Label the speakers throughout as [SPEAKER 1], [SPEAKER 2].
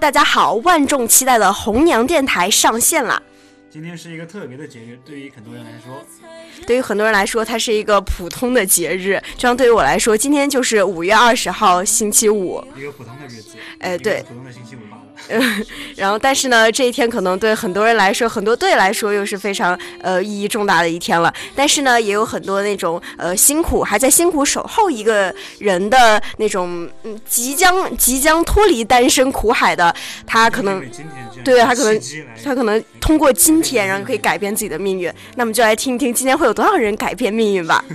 [SPEAKER 1] 大家好，万众期待的红娘电台上线了。
[SPEAKER 2] 今天是一个特别的节日，对于很多人来说。
[SPEAKER 1] 对于很多人来说，它是一个普通的节日，就像对于我来说，今天就是五月二十号星期五，
[SPEAKER 2] 一个普通的日子。
[SPEAKER 1] 哎，对，
[SPEAKER 2] 普通的星期五罢了。
[SPEAKER 1] 嗯，然后但是呢，这一天可能对很多人来说，很多队来说又是非常呃意义重大的一天了。但是呢，也有很多那种呃辛苦还在辛苦守候一个人的那种嗯即将即将脱离单身苦海的他可能对他可能他可能通过今天然后可以改变自己的命运。那么就来听一听今天会有多少人改变命运吧。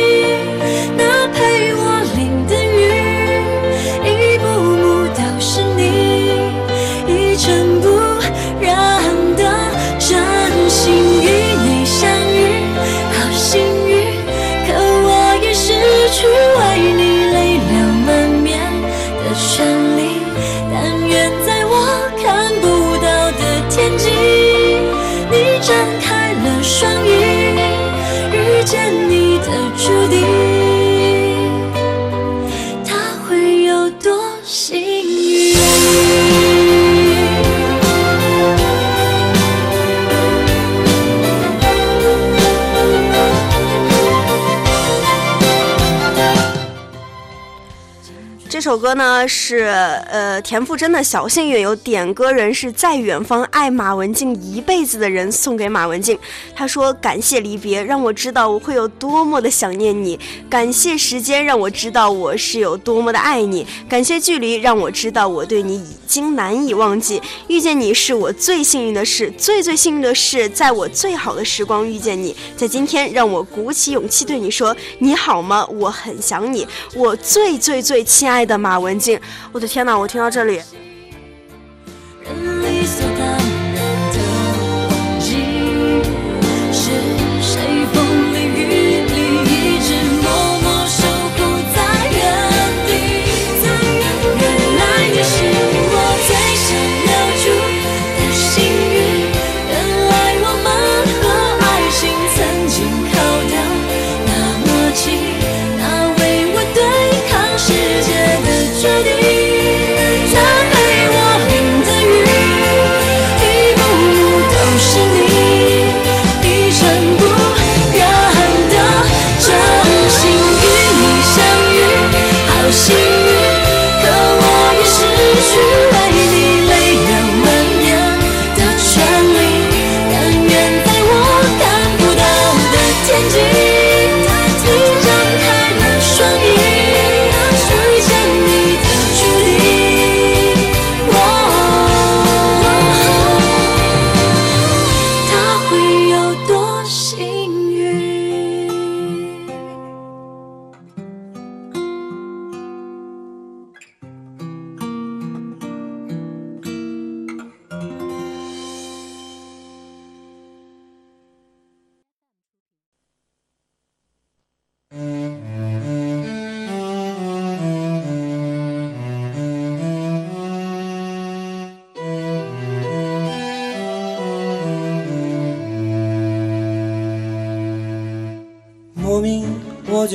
[SPEAKER 3] 多幸运？
[SPEAKER 1] 首歌呢是呃田馥甄的小幸运，有点歌人是在远方爱马文静一辈子的人送给马文静。他说：“感谢离别，让我知道我会有多么的想念你；感谢时间，让我知道我是有多么的爱你；感谢距离，让我知道我对你已经难以忘记。遇见你是我最幸运的事，最最幸运的事，在我最好的时光遇见你，在今天让我鼓起勇气对你说：你好吗？我很想你，我最最最亲爱的。”马文静，我的天哪！我听到这里。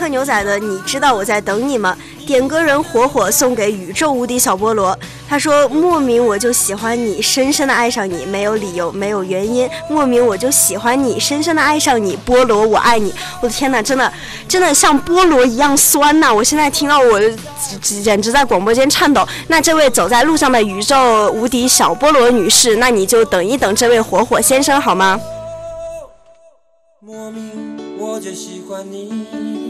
[SPEAKER 1] 迪克牛仔的《你知道我在等你吗》？点歌人火火送给宇宙无敌小菠萝。他说：“莫名我就喜欢你，深深的爱上你，没有理由，没有原因。莫名我就喜欢你，深深的爱上你，菠萝我爱你。”我的天哪，真的，真的像菠萝一样酸呐！我现在听到我简直在广播间颤抖。那这位走在路上的宇宙无敌小菠萝女士，那你就等一等这位火火先生好吗？
[SPEAKER 4] 莫名我就喜欢你，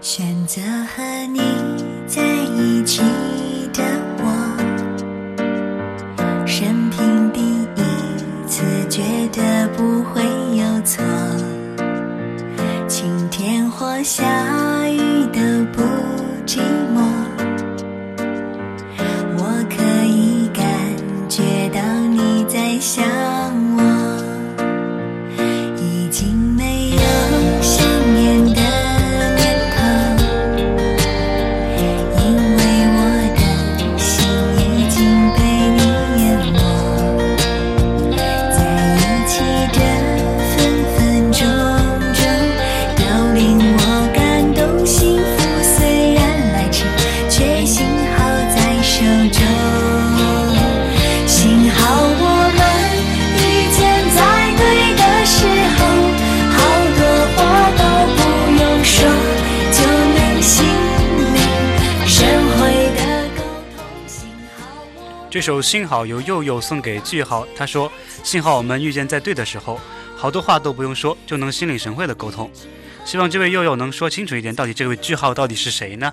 [SPEAKER 2] 选择和你在一起的我，生平第一次觉得不会有错。晴天或下首《幸好》由佑佑送给句号，他说：“幸好我们遇见在对的时候，好多话都不用说，就能心领神会的沟通。希望这位佑佑能说清楚一点，到底这位句号到底是谁呢？”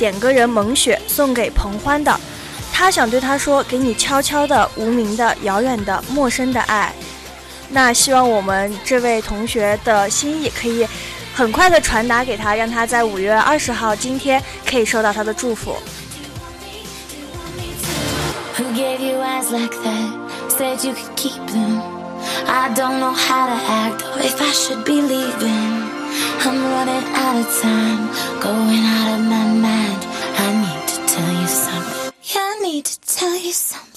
[SPEAKER 5] 点歌人萌雪送给彭欢的，他想对他说：“给你悄悄的、无名的、遥远的、陌生的爱。”那希望我们这位同学的心意可以很快的传达给他，让他在五月二十号今天可以收到他的祝福。
[SPEAKER 3] I'm running out of time, going out of my mind. I need to tell you something.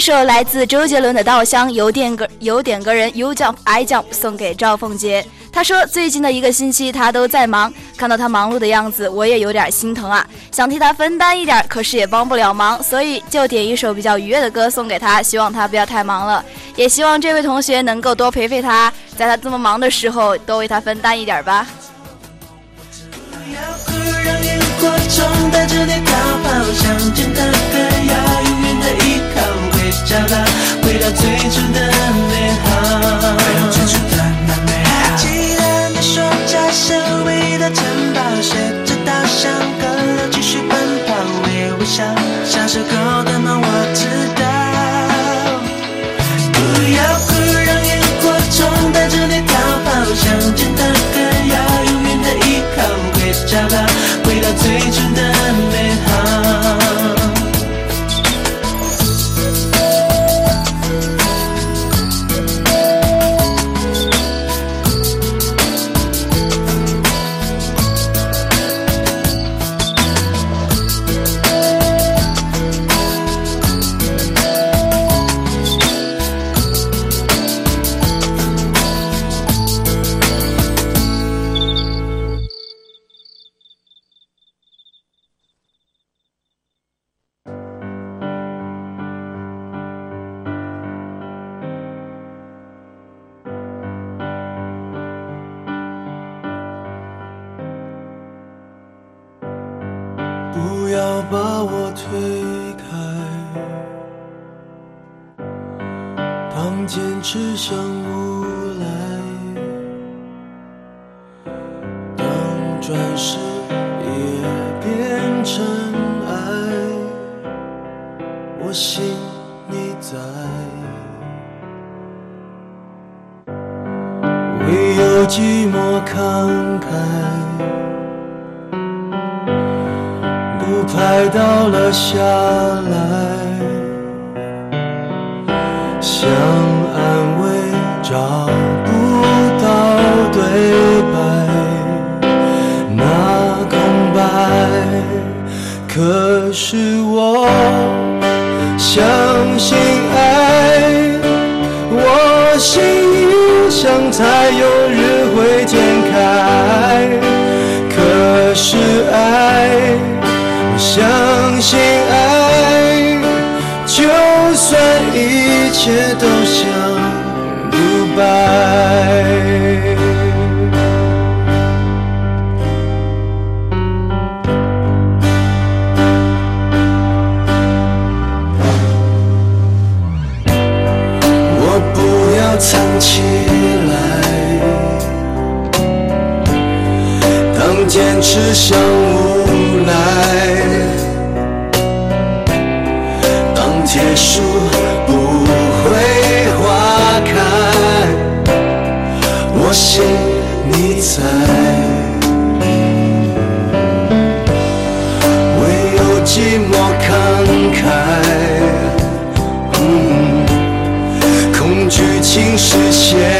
[SPEAKER 6] 首来自周杰伦的《稻香》，有点个有点个人 You Jump I Jump 送给赵凤杰。他说最近的一个星期他都在忙，看到他忙碌的样子，我也有点心疼啊，想替他分担一点，可是也帮不了忙，所以就点一首比较愉悦的歌送给他，希望他不要太忙了，也希望这位同学能够多陪陪他，在他这么忙的时候多为他分担一点吧。
[SPEAKER 7] 让萤火虫带着你逃跑，乡间的歌谣永远的依靠，回家吧，回到最初的美好，回到最初的那美好。还记得你说家是唯一的城堡，随着稻香河流继续奔跑，微微笑，小时候的梦我知道。不要哭，让萤火虫带着你逃跑，乡间的寂寞慷慨。不拍到了下来，
[SPEAKER 4] 实现。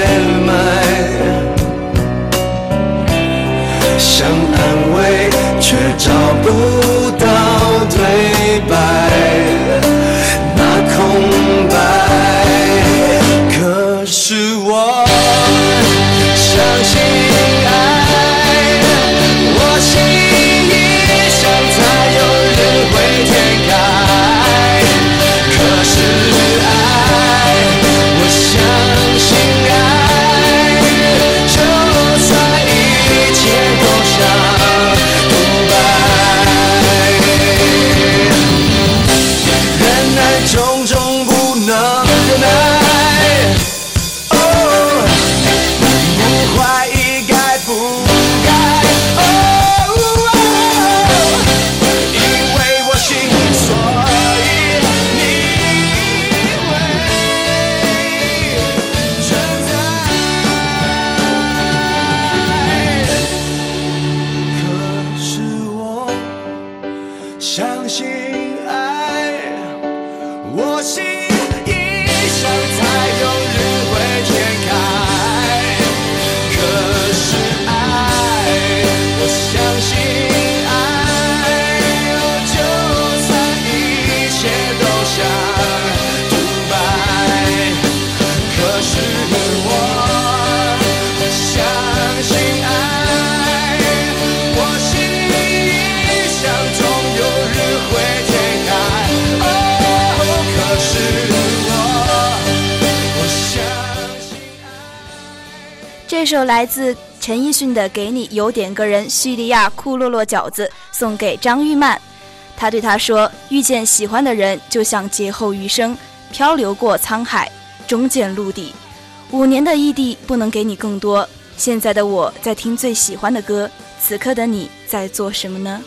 [SPEAKER 6] 这首来自陈奕迅的《给你》，有点个人叙利亚库洛洛饺子送给张玉曼。他对她说：“遇见喜欢的人，就像劫后余生，漂流过沧海，终见陆地。五年的异地不能给你更多。现在的我在听最喜欢的歌，此刻的你在做什么呢？”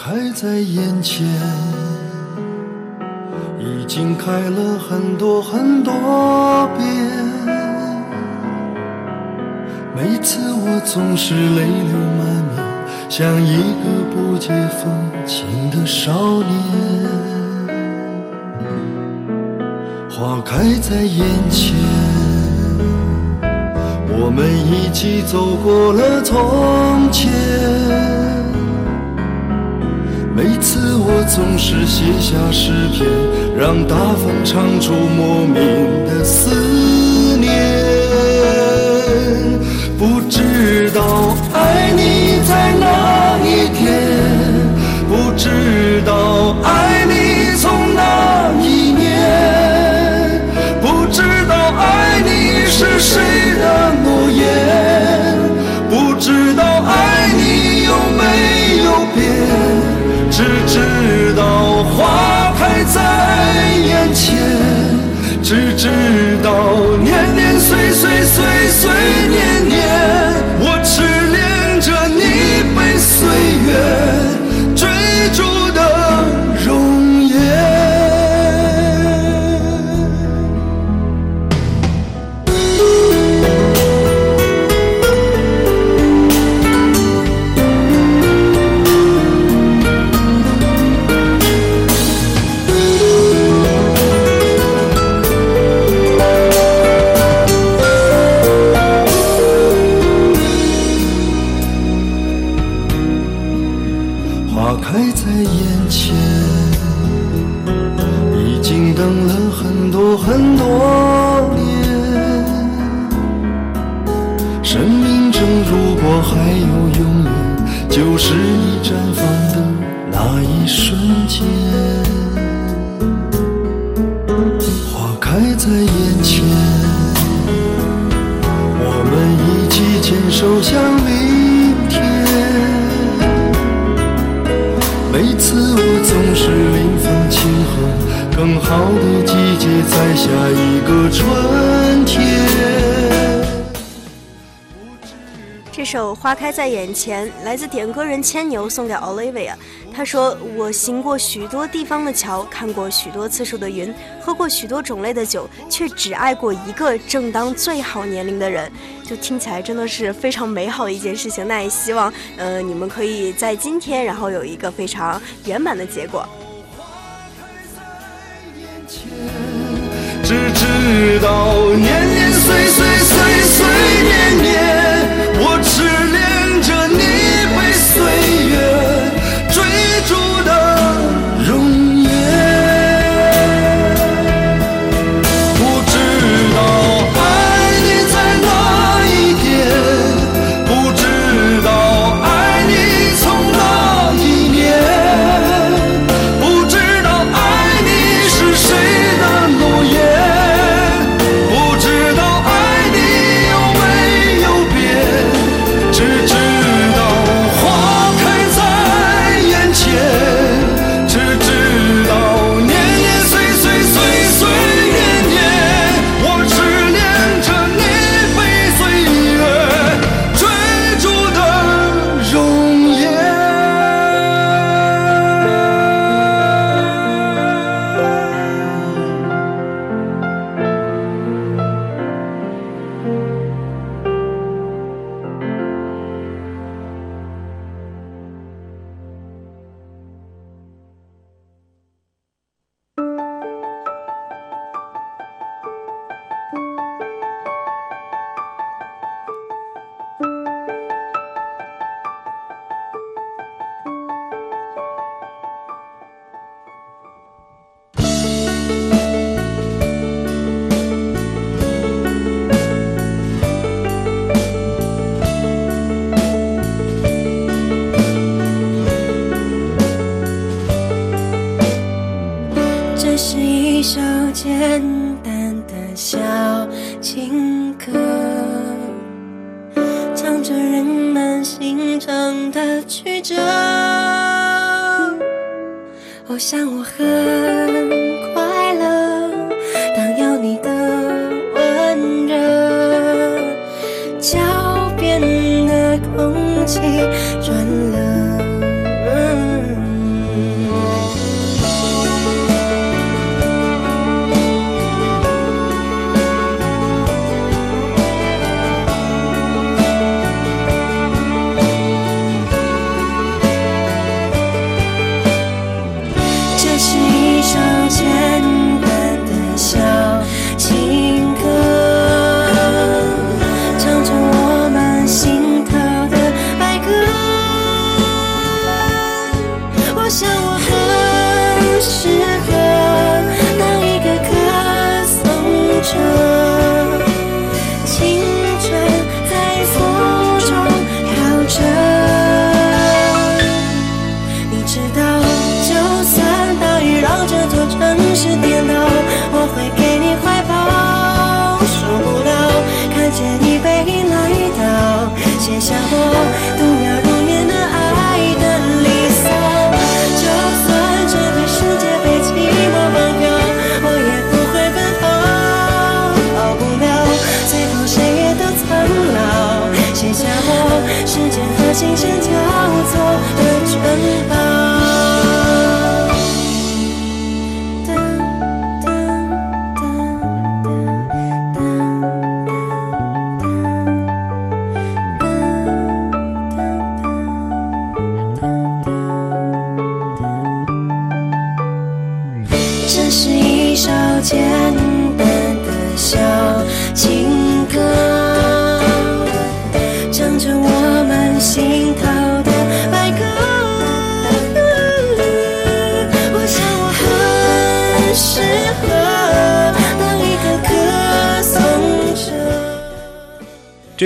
[SPEAKER 7] 开在眼前，已经开了很多很多遍。每次我总是泪流满面，像一个不解风情的少年。花开在眼前，我们一起走过了从前。每次我总是写下诗篇，让大风唱出莫名的思念。不知道爱你在哪一天，不知道爱前，只知道年年岁岁岁岁年
[SPEAKER 1] 眼前来自点歌人牵牛送给 Olivia 他说，我行过许多地方的桥，看过许多次数的云，喝过许多种类的酒，却只爱过一个正当最好年龄的人。就听起来真的是非常美好的一件事情，那也希望呃你们可以在今天，然后有一个非常圆满的结果。
[SPEAKER 8] 花开在眼前，只知道年年岁岁岁岁年年。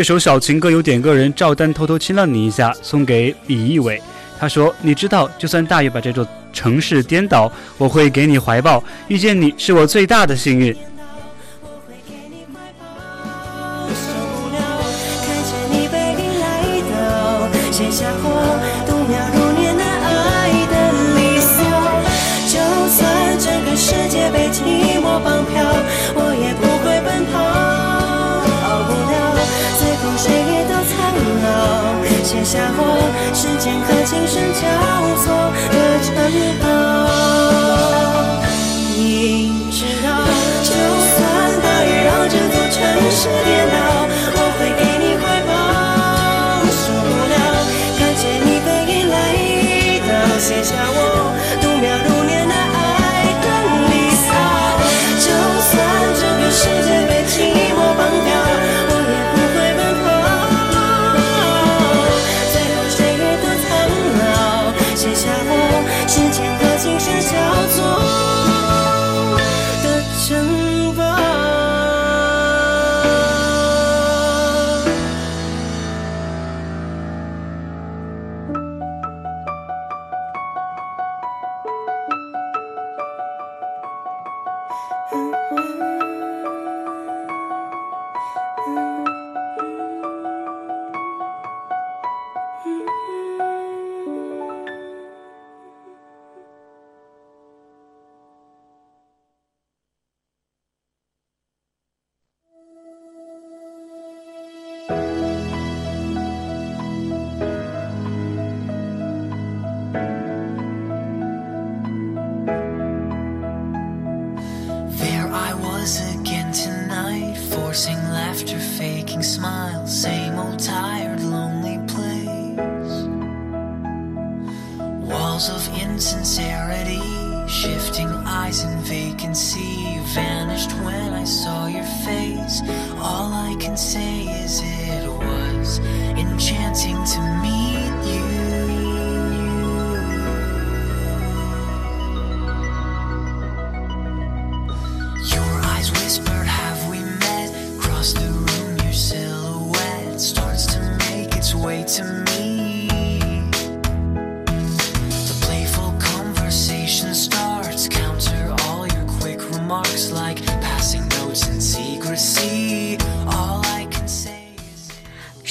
[SPEAKER 9] 这首小情歌有
[SPEAKER 10] 点个人赵丹偷偷亲了你一下，送给李艺伟。他说：“你知道，就算大雨把这座城市颠倒，我会给你怀抱。遇见你是我最大的幸运。”
[SPEAKER 8] 和琴声交
[SPEAKER 11] laughter, faking smiles, same old tired, lonely place. Walls of insincerity, shifting eyes in vacancy, vanished when I saw your face. All I can say is it was enchanting to meet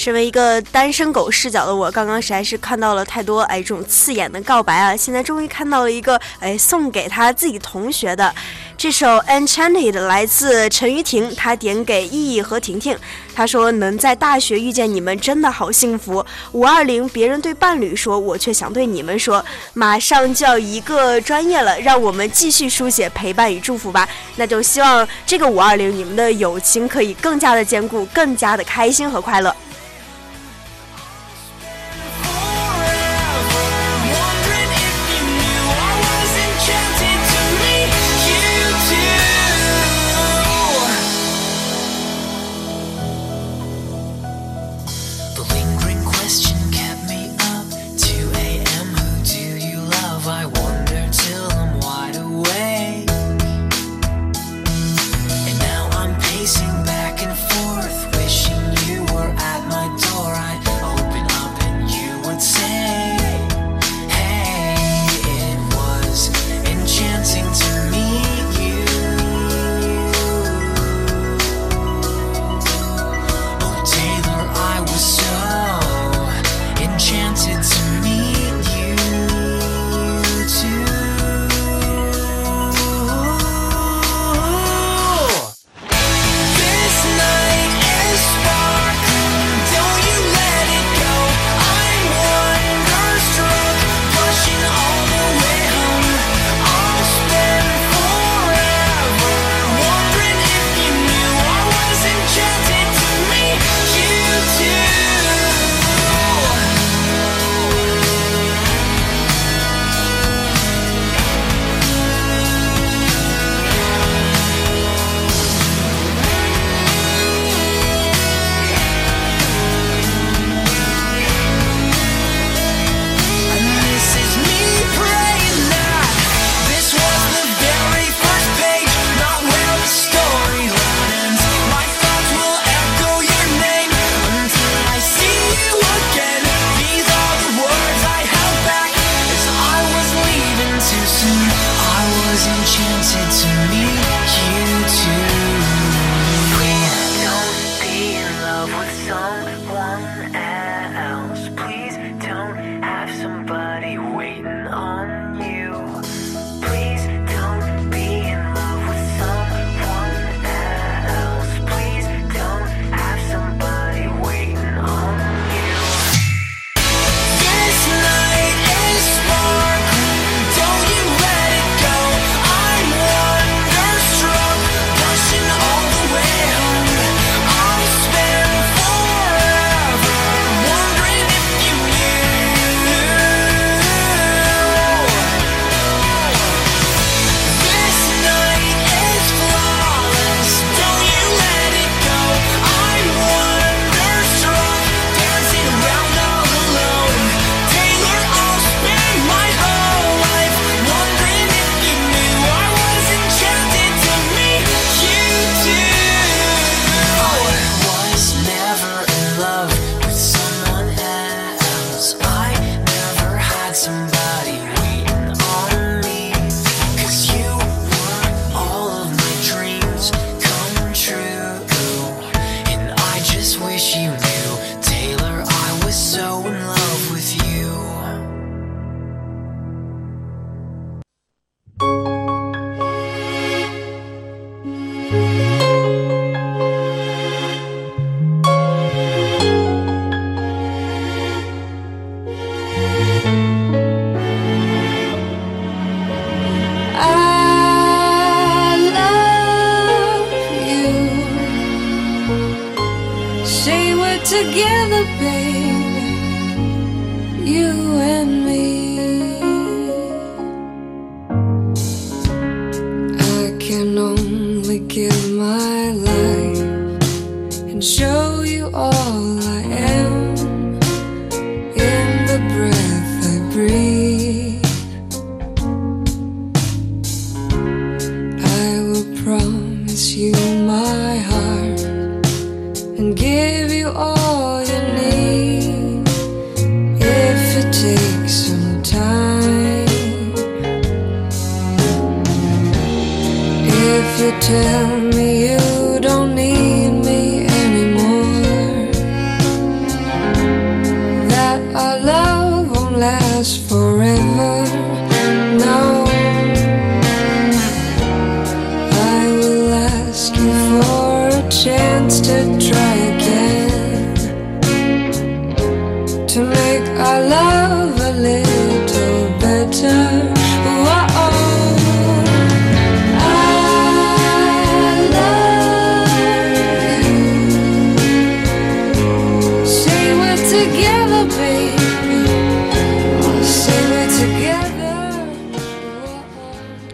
[SPEAKER 1] 身为一个单身狗视角的我，刚刚实在是看到了太多哎这种刺眼的告白啊！现在终于看到了一个哎送给他自己同学的这首《Enchanted》，来自陈雨婷，她点给意义和婷婷。她说：“能在大学遇见你们，真的好幸福。”五二零，别人对伴侣说，我却想对你们说，马上就要一个专业了，让我们继续书写陪伴与祝福吧。那就希望这个五二零，你们的友情可以更加的坚固，更加的开心和快乐。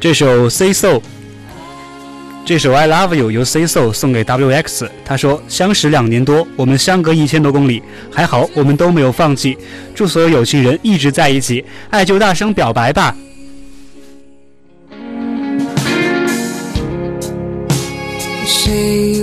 [SPEAKER 10] 这首 Say So，这首 I Love You 由 Say So 送给 WX。他说：“相识两年多，我们相隔一千多公里，还好我们都没有放弃。祝所有有情人一直在一起，爱就大声表白吧。”
[SPEAKER 12] say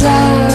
[SPEAKER 12] inside.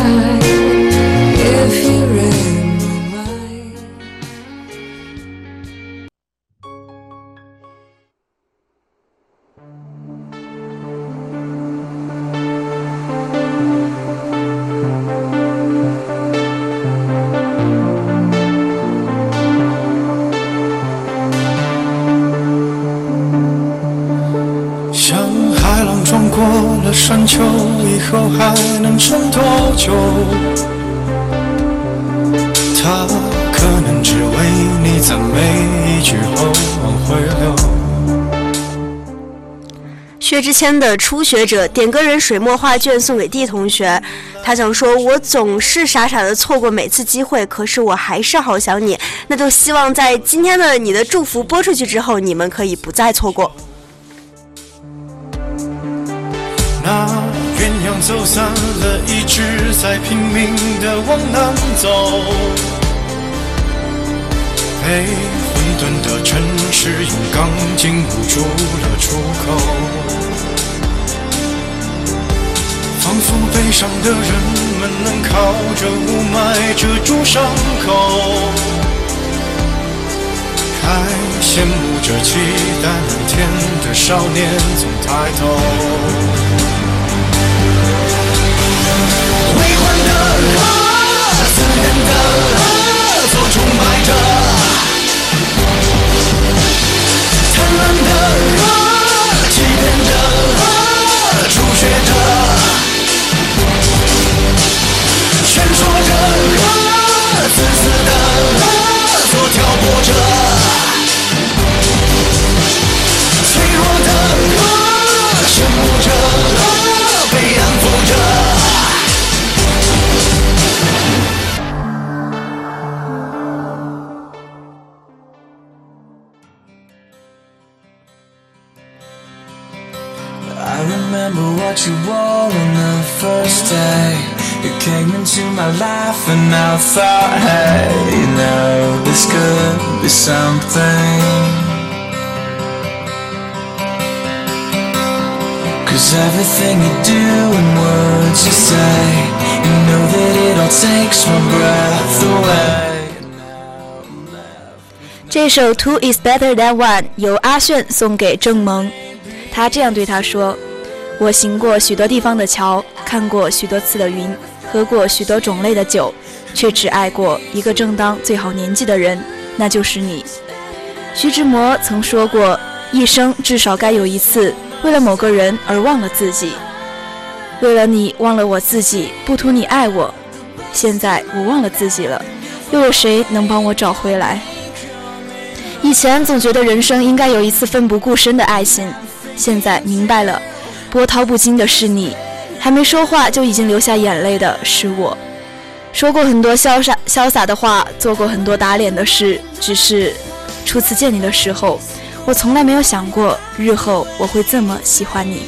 [SPEAKER 1] 谦的初学者点歌人水墨画卷送给 D 同学，他想说：“我总是傻傻的错过每次机会，可是我还是好想你。那就希望在今天的你的祝福播出去之后，你们可以不再错过。”
[SPEAKER 7] 那鸳鸯走散了，一直在拼命的往南走。被混沌的城市用钢筋捂住了出口，仿佛悲伤的人们能靠着雾霾遮住伤口，还羡慕着期待明天的少年总抬头。微缓的河，自然的河，所充满着。灿烂的河，
[SPEAKER 11] I remember what you wore on the first day. You came into my life, and I thought, hey, you know, this could be something. Cause everything you do and words you say, you know that it all takes one breath away.
[SPEAKER 6] 这首《Two Is Better Than One》由阿炫送给郑萌，他这样对他说：“我行过许多地方的桥，看过许多次的云，喝过许多种类的酒，却只爱过一个正当最好年纪的人，那就是你。”徐志摩曾说过：“一生至少该有一次，为了某个人而忘了自己，为了你忘了我自己，不图你爱我。现在我忘了自己了，又有谁能帮我找回来？”以前总觉得人生应该有一次奋不顾身的爱心，现在明白了，波涛不惊的是你，还没说话就已经流下眼泪的是我。说过很多潇洒潇洒的话，做过很多打脸的事，只是初次见你的时候，我从来没有想过日后我会这么喜欢你。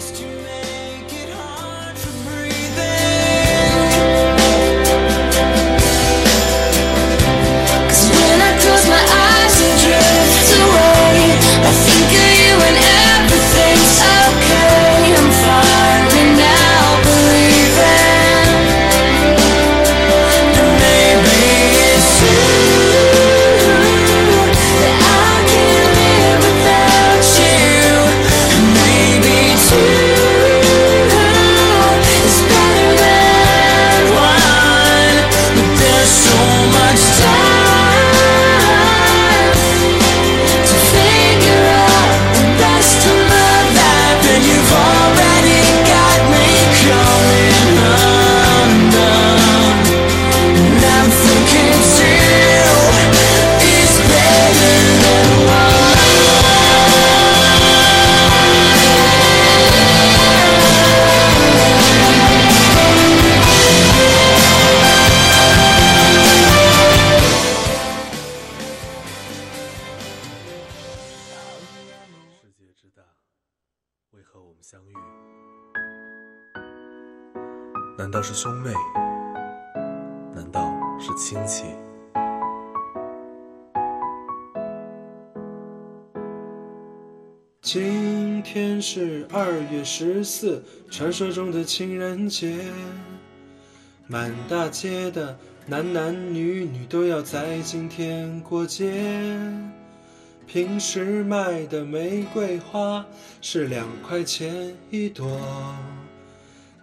[SPEAKER 7] 十四，传说中的情人节。满大街的男男女女都要在今天过节。平时卖的玫瑰花是两块钱一朵，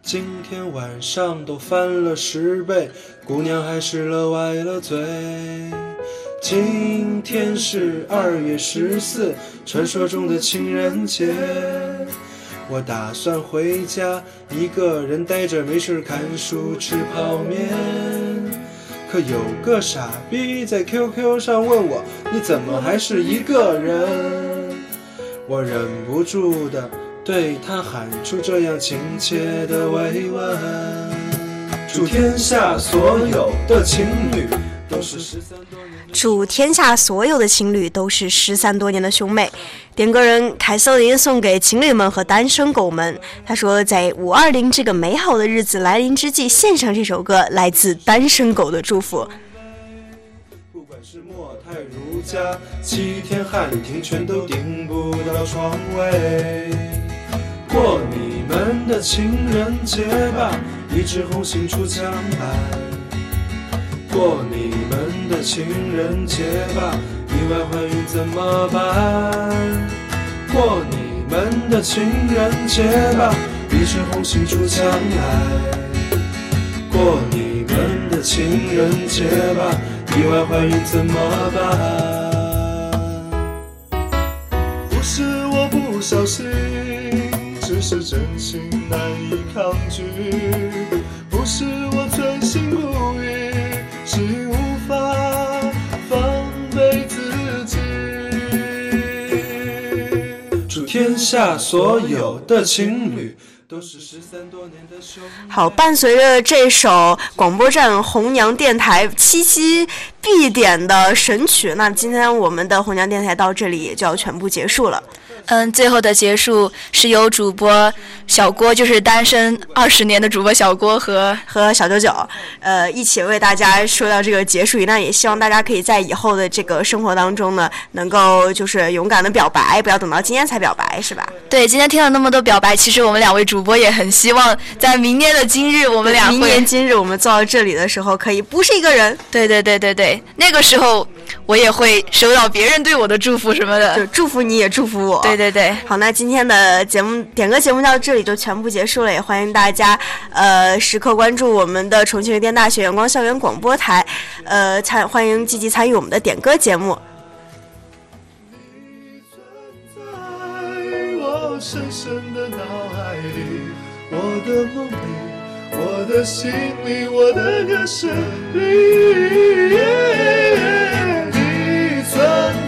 [SPEAKER 7] 今天晚上都翻了十倍，姑娘还是乐歪了嘴。今天是二月十四，传说中的情人节。我打算回家，一个人呆着没事看书吃泡面。可有个傻逼在 QQ 上问我，你怎么还是一个人？我忍不住的对他喊出这样亲切的慰问。祝天下所有的情侣都是失散多年。
[SPEAKER 1] 祝天下所有的情侣都是失散多年的兄妹。点歌人凯瑟琳送给情侣们和单身狗们。他说，在五二零这个美好的日子来临之际，献上这首歌，来自单身狗的祝福。
[SPEAKER 7] 不管是莫泰如家，七天汉庭，全都订不到床位。过你们的情人节吧，一枝红杏出墙来。过你们的情人节吧，意外怀孕怎么办？过你们的情人节吧，一枝红杏出墙来。过你们的情人节吧，意外怀孕怎么办？不是我不小心，只是真心难以抗拒。不是下所有的情侣。
[SPEAKER 1] 好，伴随着这首广播站红娘电台七夕必点的神曲，那今天我们的红娘电台到这里也就要全部结束了。
[SPEAKER 6] 嗯，最后的结束是由主播小郭，就是单身二十年的主播小郭和
[SPEAKER 1] 和小九九，呃，一起为大家说到这个结束语。那也希望大家可以在以后的这个生活当中呢，能够就是勇敢的表白，不要等到今天才表白，是吧？
[SPEAKER 6] 对，今天听了那么多表白，其实我们两位主播也很希望在明年的今日，我们俩
[SPEAKER 1] 明年今日我们坐到这里的时候，可以不是一个人。
[SPEAKER 6] 对对对对对，那个时候我也会收到别人对我的祝福什么的，
[SPEAKER 1] 就祝福你也祝福我。
[SPEAKER 6] 对对对，
[SPEAKER 1] 好，那今天的节目点歌节目到这里就全部结束了，也欢迎大家呃时刻关注我们的重庆邮电大学阳光校园广播台，呃参欢迎积极参与我们的点歌节目。
[SPEAKER 7] 我深深的脑海里，我的梦里，我的心里，我的歌声里，你